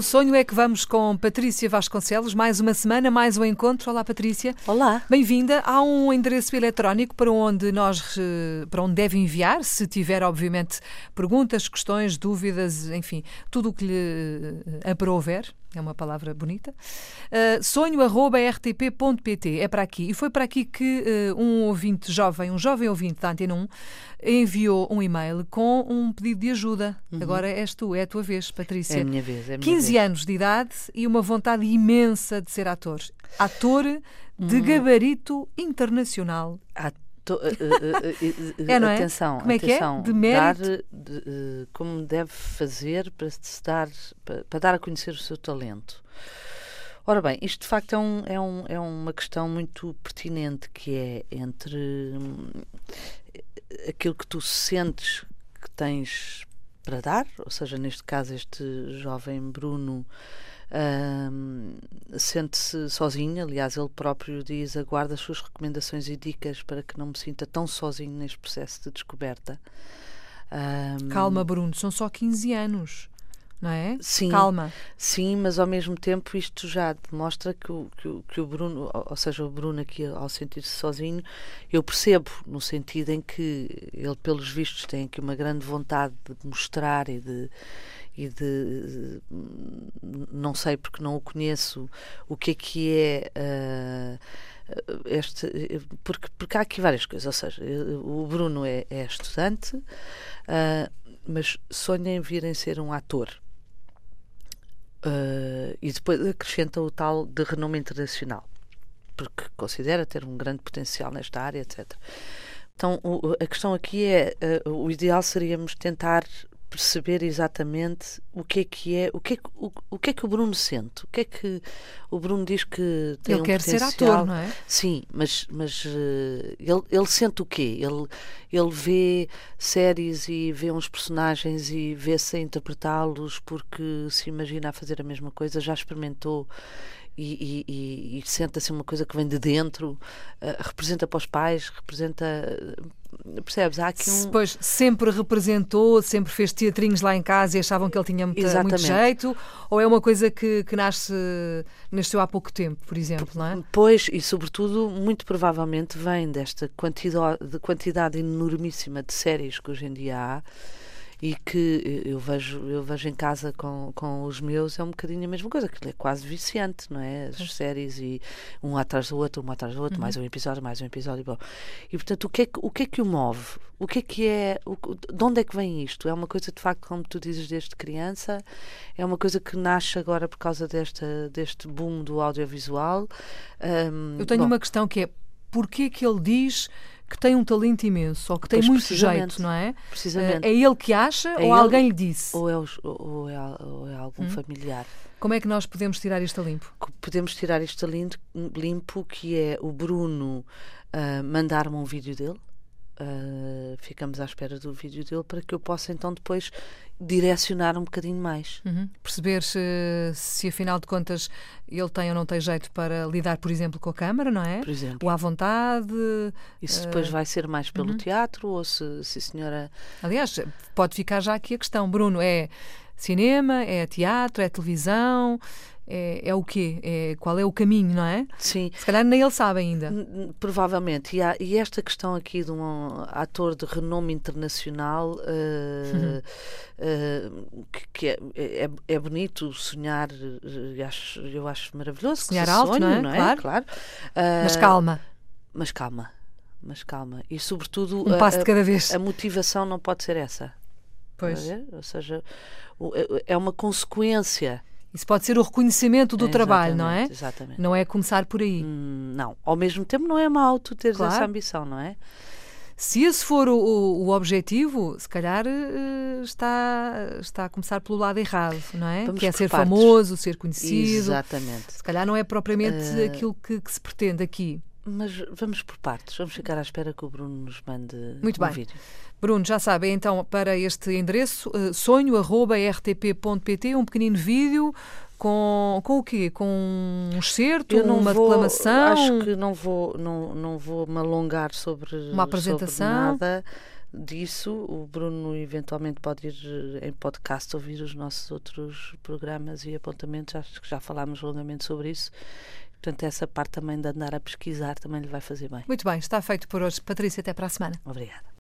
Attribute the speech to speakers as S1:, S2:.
S1: Pelo sonho é que vamos com Patrícia Vasconcelos, mais uma semana, mais um encontro. Olá, Patrícia.
S2: Olá.
S1: Bem-vinda. Há um endereço eletrónico para onde nós para onde deve enviar, se tiver, obviamente, perguntas, questões, dúvidas, enfim, tudo o que lhe aprouver é uma palavra bonita. Uh, sonho.rtp.pt é para aqui. E foi para aqui que uh, um ouvinte jovem, um jovem ouvinte da Antena 1, enviou um e-mail com um pedido de ajuda. Uhum. Agora és tu, é a tua vez, Patrícia.
S2: É a minha vez. É a minha
S1: 15
S2: vez.
S1: anos de idade e uma vontade imensa de ser ator. Ator de uhum. gabarito internacional.
S2: Ator uh,
S1: é, não
S2: é? Atenção,
S1: como é
S2: atenção,
S1: que é? De mérito.
S2: Dar, de, como deve fazer para, se dar, para, para, dar a conhecer o seu talento. Ora bem, isto de facto é, um, é, um, é uma questão muito pertinente que é entre hum, aquilo que tu sentes que tens para dar, ou seja, neste caso este jovem Bruno sente-se sozinho, aliás, ele próprio diz: aguarda as suas recomendações e dicas para que não me sinta tão sozinho neste processo de descoberta.
S1: Um, Calma, Bruno, são só 15 anos. Não é?
S2: Sim,
S1: Calma.
S2: Sim, mas ao mesmo tempo isto já demonstra que o, que o, que o Bruno, ou seja, o Bruno aqui ao sentir-se sozinho, eu percebo no sentido em que ele, pelos vistos, tem aqui uma grande vontade de mostrar e de, e de não sei porque não o conheço o que é que é uh, este porque porque há aqui várias coisas ou seja o Bruno é, é estudante uh, mas sonha em vir em ser um ator uh, e depois acrescenta o tal de renome internacional porque considera ter um grande potencial nesta área etc então o, a questão aqui é o ideal seríamos tentar perceber exatamente o que é que é, o que é que o, o que é que o Bruno sente, o que é que o Bruno diz que tem
S1: ele
S2: um
S1: quer ser ator, não é?
S2: Sim, mas mas uh, ele ele sente o quê? Ele ele vê séries e vê uns personagens e vê-se a interpretá-los porque se imagina a fazer a mesma coisa, já experimentou e, e, e, sente assim uma coisa que vem de dentro, uh, representa para os pais, representa. Percebes? Há aqui um.
S1: Pois, sempre representou, sempre fez teatrinhos lá em casa e achavam que ele tinha muito, muito jeito? Ou é uma coisa que, que nasce, nasceu há pouco tempo, por exemplo, não é?
S2: Pois, e sobretudo, muito provavelmente vem desta quantidade, de quantidade enormíssima de séries que hoje em dia há e que eu vejo, eu vejo em casa com, com os meus é um bocadinho a mesma coisa, que é quase viciante, não é? As séries e um atrás do outro, um atrás do outro, uhum. mais um episódio, mais um episódio. Bom. E portanto, o que, é que, o que é que o move? O que é que é? O, de onde é que vem isto? É uma coisa de facto, como tu dizes, desde criança? É uma coisa que nasce agora por causa desta, deste boom do audiovisual?
S1: Um, eu tenho bom, uma questão que é porquê que ele diz que tem um talento imenso ou que tem muito jeito, não é?
S2: Precisamente.
S1: É ele que acha é ou ele, alguém lhe disse?
S2: Ou é, ou é, ou é algum hum. familiar.
S1: Como é que nós podemos tirar isto a limpo?
S2: Podemos tirar isto a limpo, que é o Bruno uh, mandar-me um vídeo dele Uh, ficamos à espera do vídeo dele para que eu possa então depois direcionar um bocadinho mais.
S1: Uhum. Perceber se, se afinal de contas ele tem ou não tem jeito para lidar, por exemplo, com a câmara, não é?
S2: Por exemplo.
S1: Ou à vontade.
S2: E se depois uh... vai ser mais pelo uhum. teatro ou se, se a senhora.
S1: Aliás, pode ficar já aqui a questão, Bruno, é cinema, é teatro, é televisão, é, é o quê? É, qual é o caminho, não é?
S2: Sim.
S1: Se calhar nem ele sabe ainda.
S2: Provavelmente. E, há, e esta questão aqui de um ator de renome internacional uh, uhum. uh, que, que é, é, é, bonito sonhar, eu acho, eu acho maravilhoso.
S1: Sonhar alto,
S2: sonho,
S1: não é?
S2: Não é?
S1: Claro.
S2: claro.
S1: Uh, mas calma.
S2: Mas calma. Mas calma. E sobretudo
S1: um passo de cada vez.
S2: A, a motivação não pode ser essa.
S1: Pois.
S2: Ou seja, é uma consequência
S1: isso pode ser o reconhecimento do
S2: é,
S1: trabalho, não é?
S2: Exatamente.
S1: Não é começar por aí.
S2: Hum, não. Ao mesmo tempo, não é mau tu teres claro. essa ambição, não é?
S1: Se esse for o, o, o objetivo, se calhar uh, está, está a começar pelo lado errado, não é?
S2: Vamos
S1: que é ser
S2: partes.
S1: famoso, ser conhecido.
S2: Exatamente.
S1: Se calhar não é propriamente uh, aquilo que, que, se pretende aqui.
S2: Mas vamos por partes. Vamos ficar à espera que o Bruno nos mande
S1: Muito
S2: um
S1: bem.
S2: vídeo.
S1: Bruno, já sabem então para este endereço uh, sonho.rtp.pt um pequenino vídeo com, com o quê? Com um excerto, uma
S2: vou,
S1: reclamação?
S2: Acho que não vou, não, não vou me alongar sobre,
S1: uma apresentação.
S2: Sobre nada. disso, o Bruno eventualmente pode ir em podcast ouvir os nossos outros programas e apontamentos, acho que já falámos longamente sobre isso. Portanto, essa parte também de andar a pesquisar também lhe vai fazer bem.
S1: Muito bem, está feito por hoje. Patrícia, até para a semana.
S2: Obrigada.